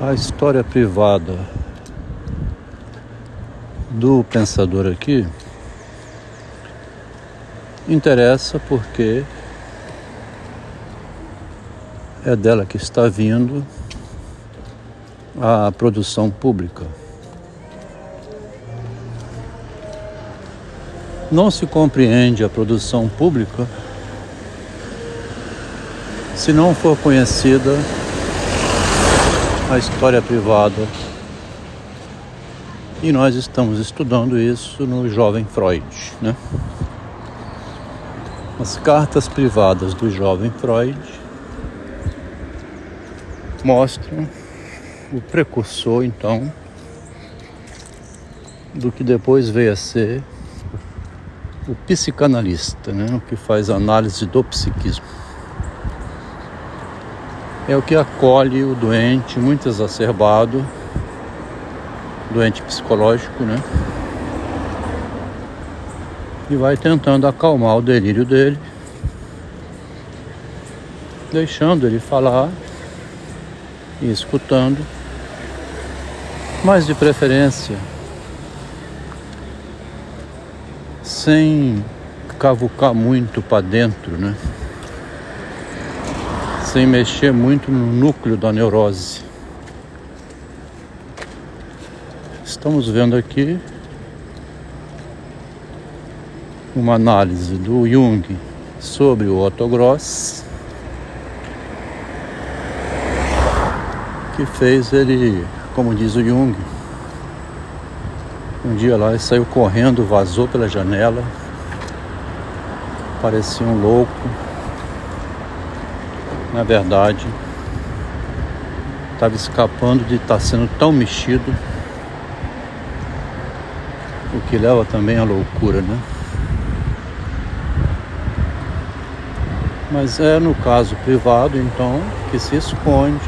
A história privada do pensador aqui interessa porque é dela que está vindo a produção pública. Não se compreende a produção pública se não for conhecida a história privada. E nós estamos estudando isso no jovem Freud, né? As cartas privadas do jovem Freud mostram o precursor, então, do que depois veio a ser o psicanalista, né? o que faz análise do psiquismo é o que acolhe o doente muito exacerbado, doente psicológico, né? E vai tentando acalmar o delírio dele, deixando ele falar e escutando, mas de preferência sem cavucar muito para dentro, né? Sem mexer muito no núcleo da neurose. Estamos vendo aqui uma análise do Jung sobre o Otto Gross, que fez ele, como diz o Jung, um dia lá ele saiu correndo, vazou pela janela, parecia um louco na verdade, estava escapando de estar tá sendo tão mexido, o que leva também à loucura, né? Mas é no caso privado, então, que se esconde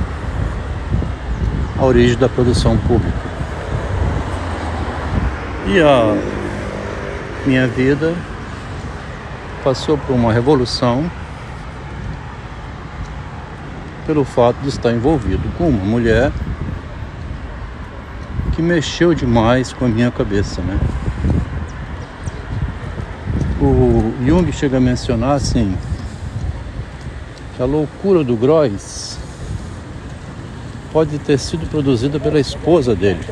a origem da produção pública. E a minha vida passou por uma revolução pelo fato de estar envolvido com uma mulher que mexeu demais com a minha cabeça, né? O Jung chega a mencionar assim que a loucura do Groys pode ter sido produzida pela esposa dele.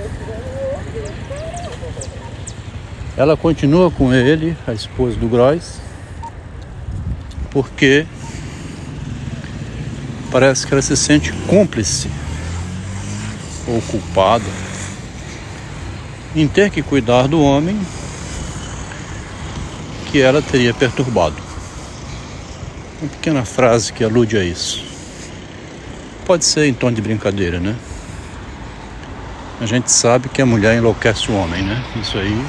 Ela continua com ele, a esposa do Groys, porque parece que ela se sente cúmplice ou culpada em ter que cuidar do homem que ela teria perturbado. Uma pequena frase que alude a isso. Pode ser em tom de brincadeira, né? A gente sabe que a mulher enlouquece o homem, né? Isso aí.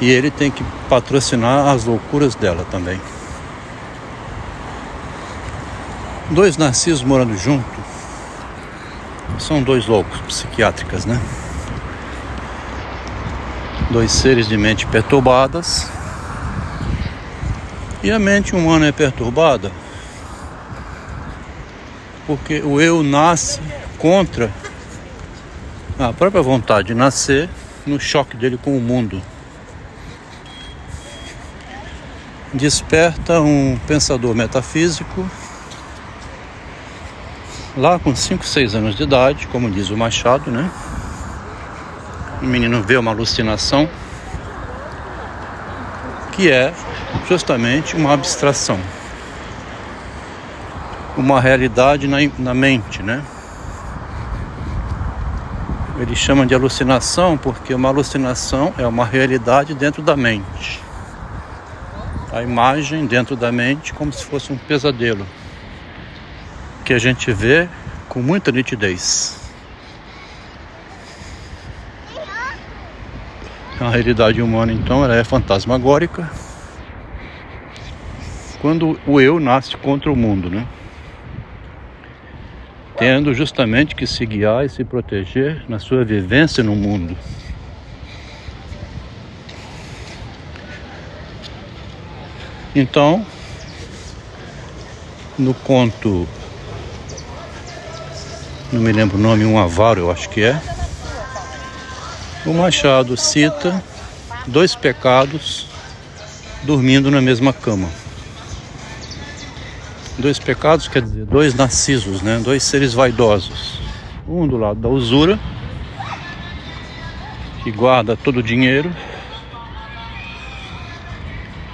E ele tem que patrocinar as loucuras dela também. Dois narcisos morando junto são dois loucos psiquiátricas, né? Dois seres de mente perturbadas. E a mente humana é perturbada porque o eu nasce contra a própria vontade de nascer no choque dele com o mundo. Desperta um pensador metafísico lá com 5, 6 anos de idade, como diz o Machado, né? O menino vê uma alucinação que é justamente uma abstração, uma realidade na, na mente, né? Ele chama de alucinação porque uma alucinação é uma realidade dentro da mente. A imagem dentro da mente como se fosse um pesadelo que a gente vê com muita nitidez. A realidade humana, então, ela é fantasmagórica quando o eu nasce contra o mundo, né? Tendo justamente que se guiar e se proteger na sua vivência no mundo. Então, não me lembro o nome, um avaro, eu acho que é. O Machado cita dois pecados dormindo na mesma cama. Dois pecados quer dizer dois narcisos, né? Dois seres vaidosos. Um do lado da usura, que guarda todo o dinheiro,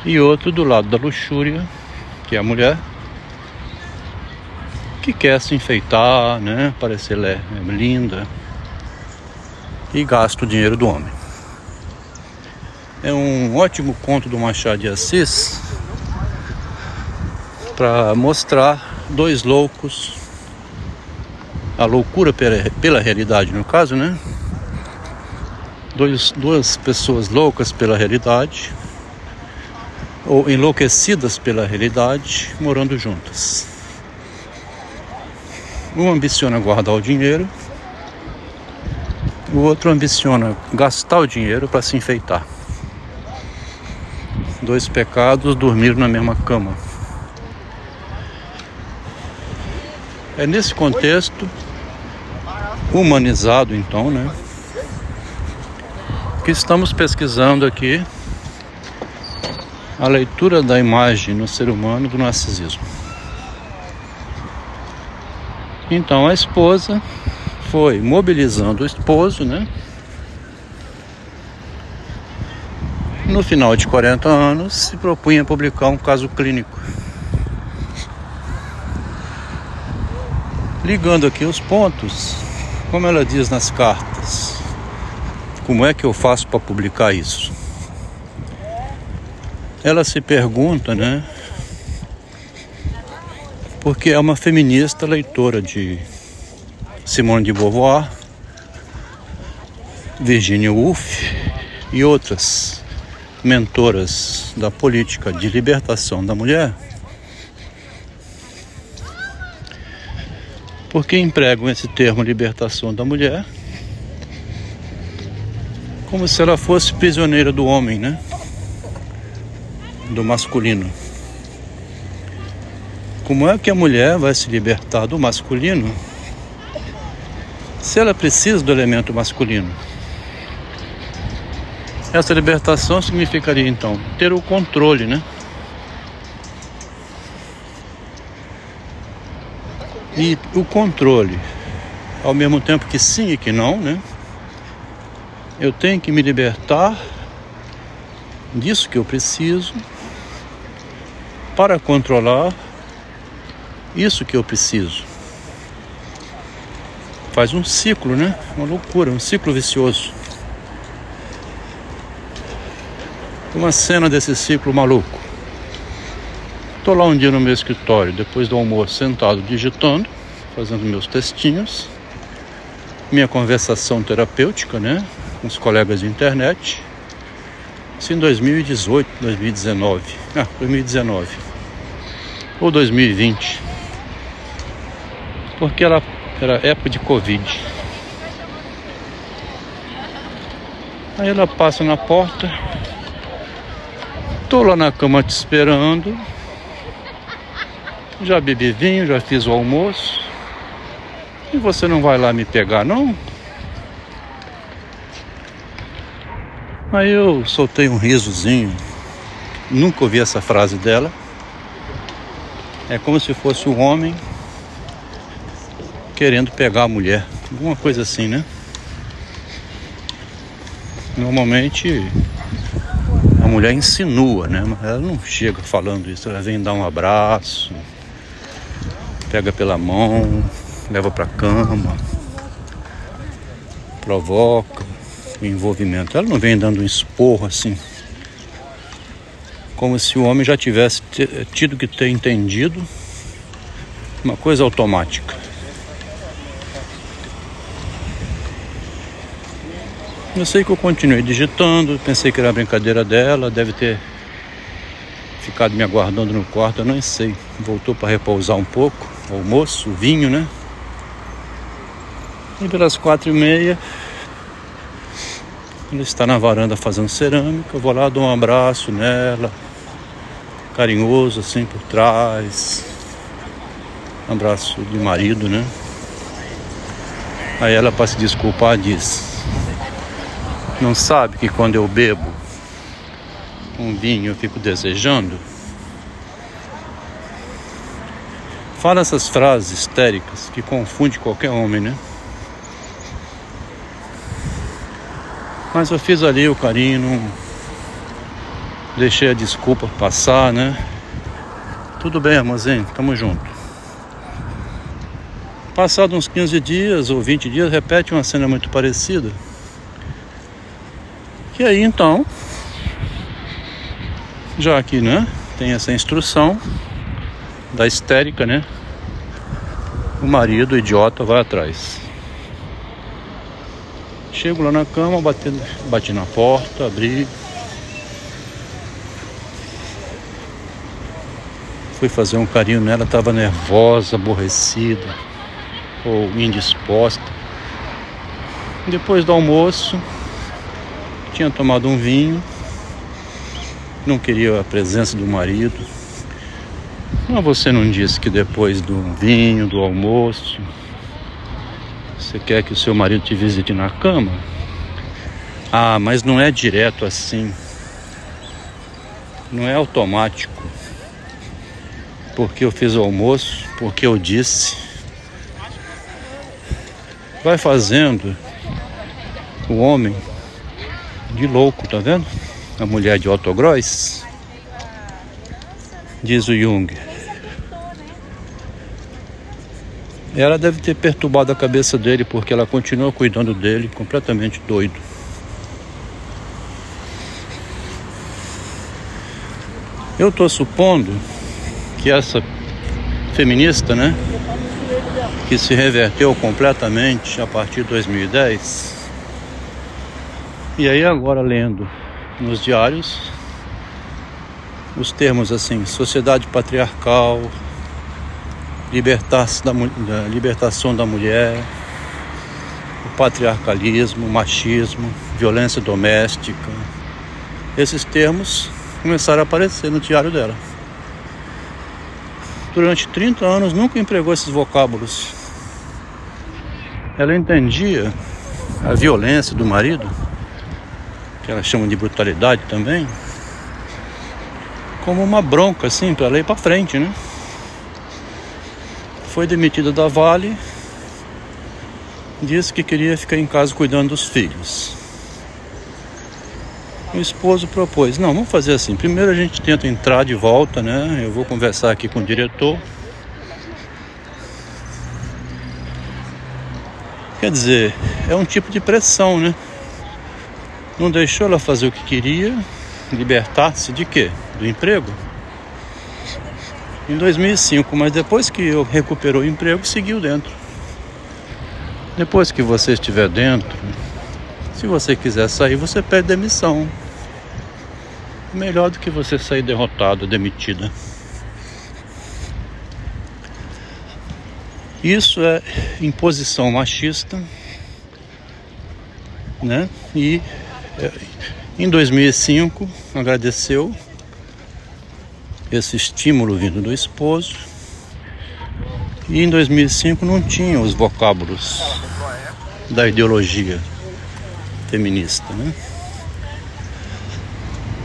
e outro do lado da luxúria, que é a mulher, que quer se enfeitar, né, parecer linda e gasta o dinheiro do homem. É um ótimo conto do Machado de Assis para mostrar dois loucos, a loucura pela, pela realidade, no caso, né? Dois, duas pessoas loucas pela realidade ou enlouquecidas pela realidade morando juntas. Um ambiciona guardar o dinheiro, o outro ambiciona gastar o dinheiro para se enfeitar. Dois pecados dormir na mesma cama. É nesse contexto humanizado, então, né, que estamos pesquisando aqui a leitura da imagem no ser humano do narcisismo. Então a esposa foi mobilizando o esposo, né? No final de 40 anos, se propunha publicar um caso clínico. Ligando aqui os pontos, como ela diz nas cartas, como é que eu faço para publicar isso? ela se pergunta, né? Porque é uma feminista leitora de Simone de Beauvoir, Virginia Woolf e outras mentoras da política de libertação da mulher. Porque empregam esse termo libertação da mulher como se ela fosse prisioneira do homem, né? do masculino. Como é que a mulher vai se libertar do masculino se ela precisa do elemento masculino? Essa libertação significaria então ter o controle, né? E o controle, ao mesmo tempo que sim e que não, né? Eu tenho que me libertar disso que eu preciso para controlar isso que eu preciso. Faz um ciclo, né? Uma loucura, um ciclo vicioso. Uma cena desse ciclo maluco. Estou lá um dia no meu escritório, depois do almoço, sentado digitando, fazendo meus textinhos, minha conversação terapêutica, né, com os colegas de internet. Isso em 2018, 2019. Ah, 2019 ou 2020, porque ela era época de Covid. Aí ela passa na porta, tô lá na cama te esperando, já bebi vinho, já fiz o almoço, e você não vai lá me pegar não? Aí eu soltei um risozinho, nunca ouvi essa frase dela. É como se fosse um homem querendo pegar a mulher. Alguma coisa assim, né? Normalmente a mulher insinua, né? Mas ela não chega falando isso, ela vem dar um abraço, pega pela mão, leva pra cama, provoca o envolvimento. Ela não vem dando um esporro assim como se o homem já tivesse tido que ter entendido uma coisa automática. Eu sei que eu continuei digitando, pensei que era brincadeira dela, deve ter ficado me aguardando no quarto, eu não sei. Voltou para repousar um pouco, almoço, vinho, né? E pelas quatro e meia, ele está na varanda fazendo cerâmica, eu vou lá, dou um abraço nela, carinhoso assim por trás. Um abraço de marido, né? Aí ela, para se desculpar, diz: Não sabe que quando eu bebo um vinho eu fico desejando? Fala essas frases histéricas que confunde qualquer homem, né? Mas eu fiz ali o carinho, não deixei a desculpa passar, né? Tudo bem, armazém, tamo junto. Passado uns 15 dias ou 20 dias, repete uma cena muito parecida. E aí então, já aqui, né, tem essa instrução da histérica, né? O marido, o idiota, vai atrás. Chego lá na cama, bati, bati na porta, abri. Fui fazer um carinho nela, estava nervosa, aborrecida ou indisposta. Depois do almoço, tinha tomado um vinho, não queria a presença do marido. Mas você não disse que depois do vinho, do almoço, você quer que o seu marido te visite na cama? Ah, mas não é direto assim. Não é automático. Porque eu fiz o almoço, porque eu disse vai fazendo o homem de louco, tá vendo? A mulher de Otto Gross, diz o Jung. Ela deve ter perturbado a cabeça dele porque ela continua cuidando dele completamente doido. Eu estou supondo que essa feminista, né, que se reverteu completamente a partir de 2010. E aí agora lendo nos diários os termos assim, sociedade patriarcal, libertar da, da, libertação da mulher, o patriarcalismo, o machismo, violência doméstica. Esses termos começaram a aparecer no diário dela. Durante 30 anos nunca empregou esses vocábulos ela entendia a violência do marido, que ela chama de brutalidade também, como uma bronca assim para ir para frente, né? Foi demitida da Vale, disse que queria ficar em casa cuidando dos filhos. O esposo propôs: não, vamos fazer assim. Primeiro a gente tenta entrar de volta, né? Eu vou conversar aqui com o diretor Quer dizer, é um tipo de pressão, né? Não deixou ela fazer o que queria, libertar-se de quê? Do emprego? Em 2005, mas depois que eu recuperou o emprego, seguiu dentro. Depois que você estiver dentro, se você quiser sair, você pede demissão. Melhor do que você sair derrotado, demitida. Isso é imposição machista, né? E em 2005 agradeceu esse estímulo vindo do esposo. E em 2005 não tinha os vocábulos da ideologia feminista, né?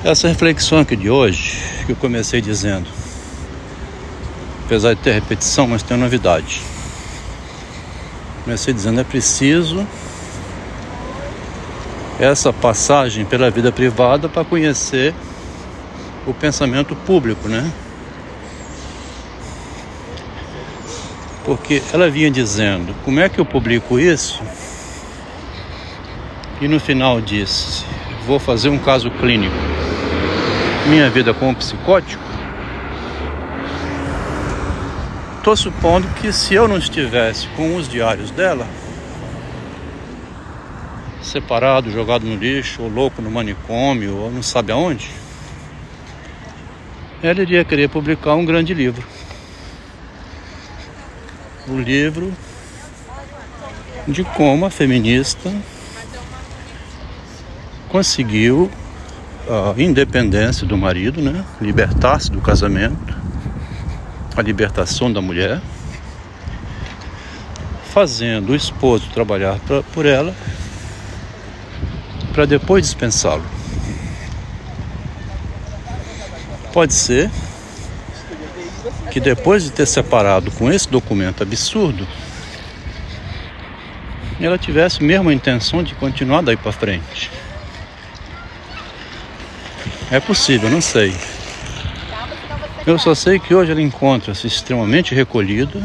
Essa reflexão aqui de hoje, que eu comecei dizendo, apesar de ter repetição, mas tem novidade. Comecei dizendo é preciso essa passagem pela vida privada para conhecer o pensamento público, né? Porque ela vinha dizendo: como é que eu publico isso? E no final disse: vou fazer um caso clínico. Minha vida como psicótico Estou supondo que se eu não estivesse com os diários dela, separado, jogado no lixo, ou louco no manicômio, ou não sabe aonde, ela iria querer publicar um grande livro. O livro de como a feminista conseguiu a independência do marido, né? libertar-se do casamento a libertação da mulher, fazendo o esposo trabalhar pra, por ela para depois dispensá-lo. Pode ser que depois de ter separado com esse documento absurdo, ela tivesse mesmo a intenção de continuar daí para frente. É possível, não sei. Eu só sei que hoje ela encontra-se extremamente recolhida.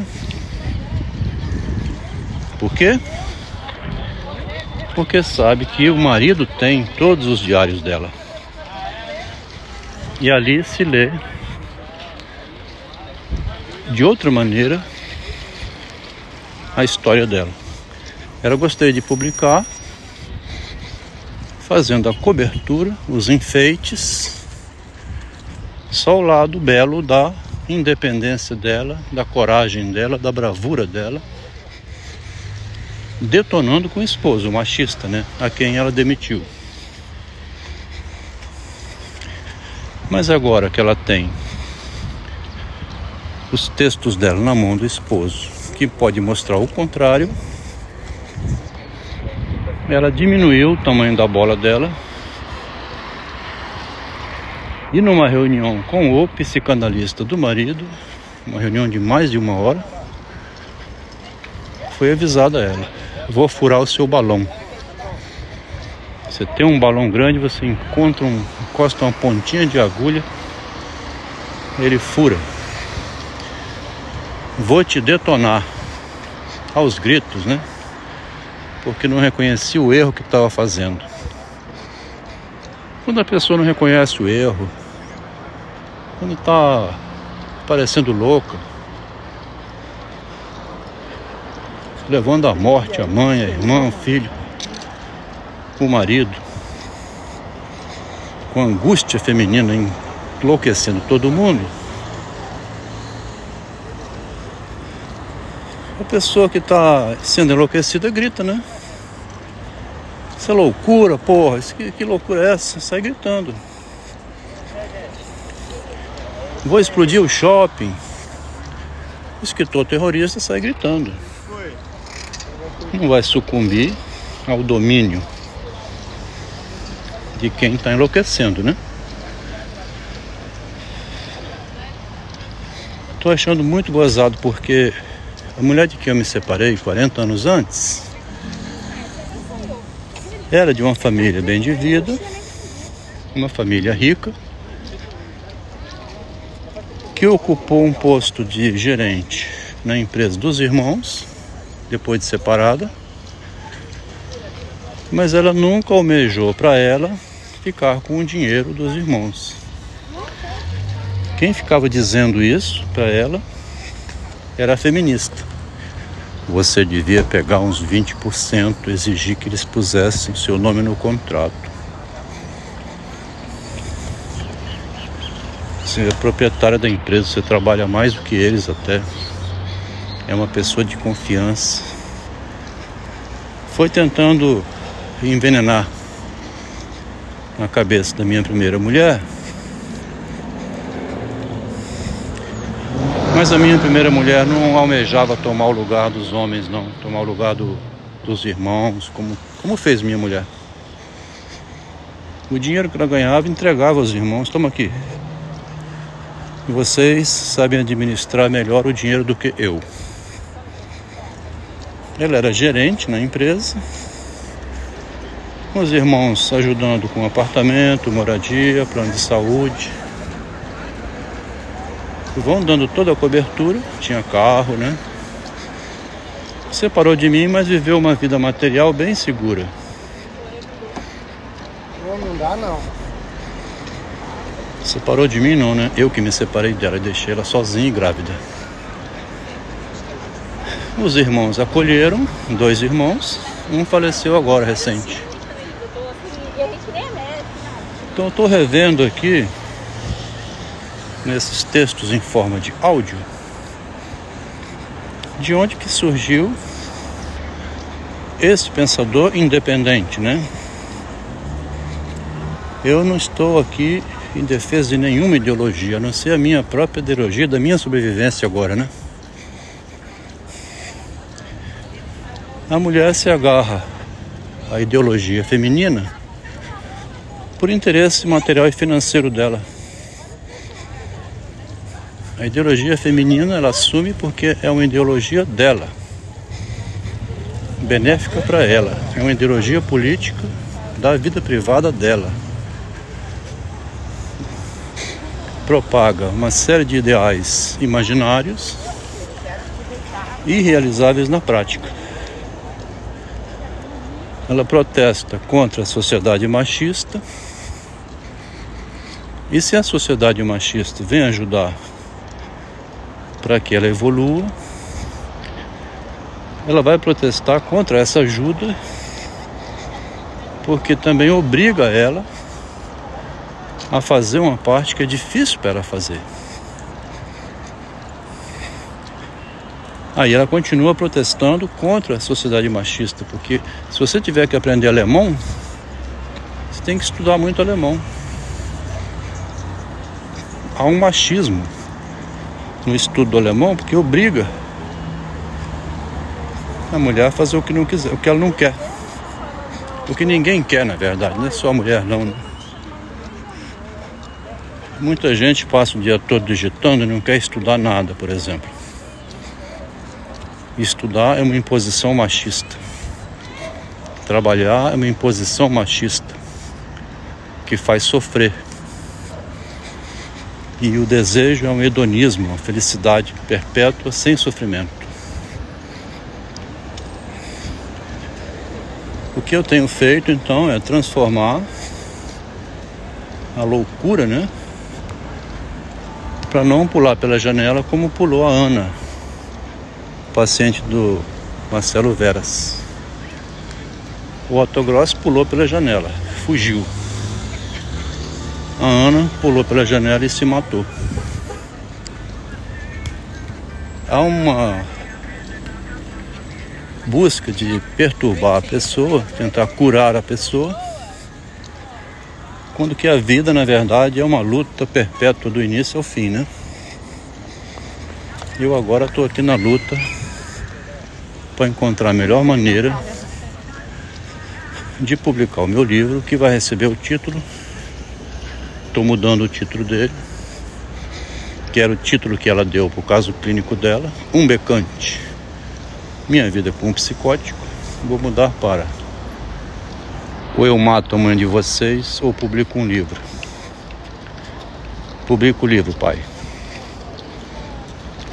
Por quê? Porque sabe que o marido tem todos os diários dela. E ali se lê de outra maneira a história dela. Ela gostaria de publicar fazendo a cobertura, os enfeites, só o lado belo da independência dela, da coragem dela, da bravura dela, detonando com o esposo, o machista, né, a quem ela demitiu. Mas agora que ela tem os textos dela na mão do esposo, que pode mostrar o contrário, ela diminuiu o tamanho da bola dela. E numa reunião com o psicanalista do marido, uma reunião de mais de uma hora, foi avisada ela: vou furar o seu balão. Você tem um balão grande, você encontra um, encosta uma pontinha de agulha, ele fura. Vou te detonar aos gritos, né? porque não reconhecia o erro que estava fazendo. Quando a pessoa não reconhece o erro, quando está parecendo louca, levando à morte a mãe, a irmã, o filho, o marido, com angústia feminina enlouquecendo todo mundo. A pessoa que está sendo enlouquecida grita, né? Isso é loucura, porra. Isso, que, que loucura é essa? Sai gritando. Vou explodir o shopping. O escritor terrorista sai gritando. Não vai sucumbir ao domínio de quem está enlouquecendo, né? Tô achando muito gozado porque a mulher de quem eu me separei 40 anos antes era de uma família bem de vida, uma família rica, que ocupou um posto de gerente na empresa dos irmãos, depois de separada, mas ela nunca almejou para ela ficar com o dinheiro dos irmãos. Quem ficava dizendo isso para ela era feminista você devia pegar uns 20%, exigir que eles pusessem seu nome no contrato. Você é proprietária da empresa, você trabalha mais do que eles até. É uma pessoa de confiança. Foi tentando envenenar a cabeça da minha primeira mulher Mas a minha primeira mulher não almejava tomar o lugar dos homens, não. Tomar o lugar do, dos irmãos, como, como fez minha mulher. O dinheiro que ela ganhava entregava aos irmãos. Toma aqui. Vocês sabem administrar melhor o dinheiro do que eu. Ela era gerente na empresa. Os irmãos ajudando com apartamento, moradia, plano de saúde vão dando toda a cobertura, tinha carro, né? Separou de mim, mas viveu uma vida material bem segura. Não, não dá não. Separou de mim não, né? Eu que me separei dela e deixei ela sozinha e grávida. Os irmãos acolheram, dois irmãos, um faleceu agora recente. Então eu estou revendo aqui nesses textos em forma de áudio, de onde que surgiu esse pensador independente, né? Eu não estou aqui em defesa de nenhuma ideologia, a não ser a minha própria ideologia da minha sobrevivência agora, né? A mulher se agarra à ideologia feminina por interesse material e financeiro dela. A ideologia feminina ela assume porque é uma ideologia dela, benéfica para ela, é uma ideologia política da vida privada dela. Propaga uma série de ideais imaginários irrealizáveis na prática. Ela protesta contra a sociedade machista. E se a sociedade machista vem ajudar para que ela evolua, ela vai protestar contra essa ajuda, porque também obriga ela a fazer uma parte que é difícil para ela fazer. Aí ela continua protestando contra a sociedade machista, porque se você tiver que aprender alemão, você tem que estudar muito alemão. Há um machismo no estudo do alemão porque obriga a mulher a fazer o que não quiser, o que ela não quer. O que ninguém quer, na verdade, não é só a mulher não. Né? Muita gente passa o dia todo digitando e não quer estudar nada, por exemplo. Estudar é uma imposição machista. Trabalhar é uma imposição machista que faz sofrer. E o desejo é um hedonismo, uma felicidade perpétua sem sofrimento. O que eu tenho feito então é transformar a loucura, né? Para não pular pela janela como pulou a Ana, paciente do Marcelo Veras. O autogross pulou pela janela, fugiu. A Ana pulou pela janela e se matou. Há uma busca de perturbar a pessoa, tentar curar a pessoa, quando que a vida, na verdade, é uma luta perpétua do início ao fim, né? Eu agora estou aqui na luta para encontrar a melhor maneira de publicar o meu livro, que vai receber o título Estou mudando o título dele, que era o título que ela deu para o caso clínico dela, um becante. Minha vida com um psicótico, vou mudar para ou eu mato a mãe de vocês ou publico um livro. Publico o livro, pai.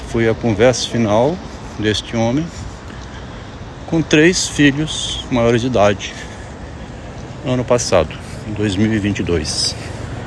Foi a conversa final deste homem com três filhos maiores de idade ano passado, em 2022.